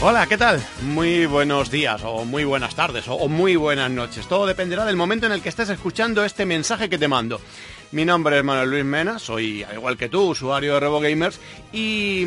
Hola, ¿qué tal? Muy buenos días, o muy buenas tardes, o muy buenas noches. Todo dependerá del momento en el que estés escuchando este mensaje que te mando. Mi nombre es Manuel Luis Mena, soy, al igual que tú, usuario de RevoGamers, y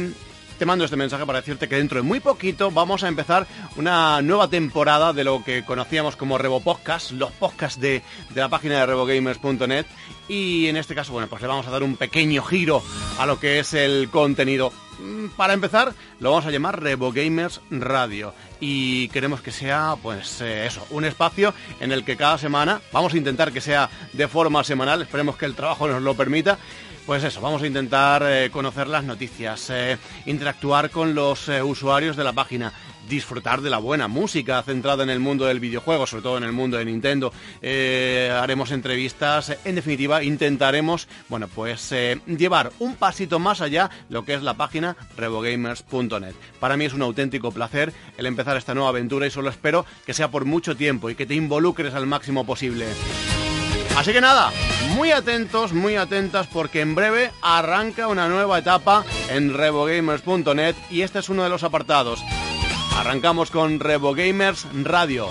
te mando este mensaje para decirte que dentro de muy poquito vamos a empezar una nueva temporada de lo que conocíamos como Revo Podcast, los podcasts de, de la página de revogamers.net. Y en este caso, bueno, pues le vamos a dar un pequeño giro a lo que es el contenido. Mm, Para empezar, lo vamos a llamar Revo Gamers Radio. Y queremos que sea, pues eh, eso, un espacio en el que cada semana, vamos a intentar que sea de forma semanal, esperemos que el trabajo nos lo permita, pues eso, vamos a intentar eh, conocer las noticias, eh, interactuar con los eh, usuarios de la página, disfrutar de la buena música centrada en el mundo del videojuego, sobre todo en el mundo de Nintendo. Haremos entrevistas, en definitiva, intentaremos, bueno, pues llevar un pasito más allá lo que es la página revogamers.net. Para mí es un auténtico placer el empezar esta nueva aventura y solo espero que sea por mucho tiempo y que te involucres al máximo posible. Así que nada, muy atentos, muy atentas porque en breve arranca una nueva etapa en revogamers.net y este es uno de los apartados. Arrancamos con RevoGamers Radio.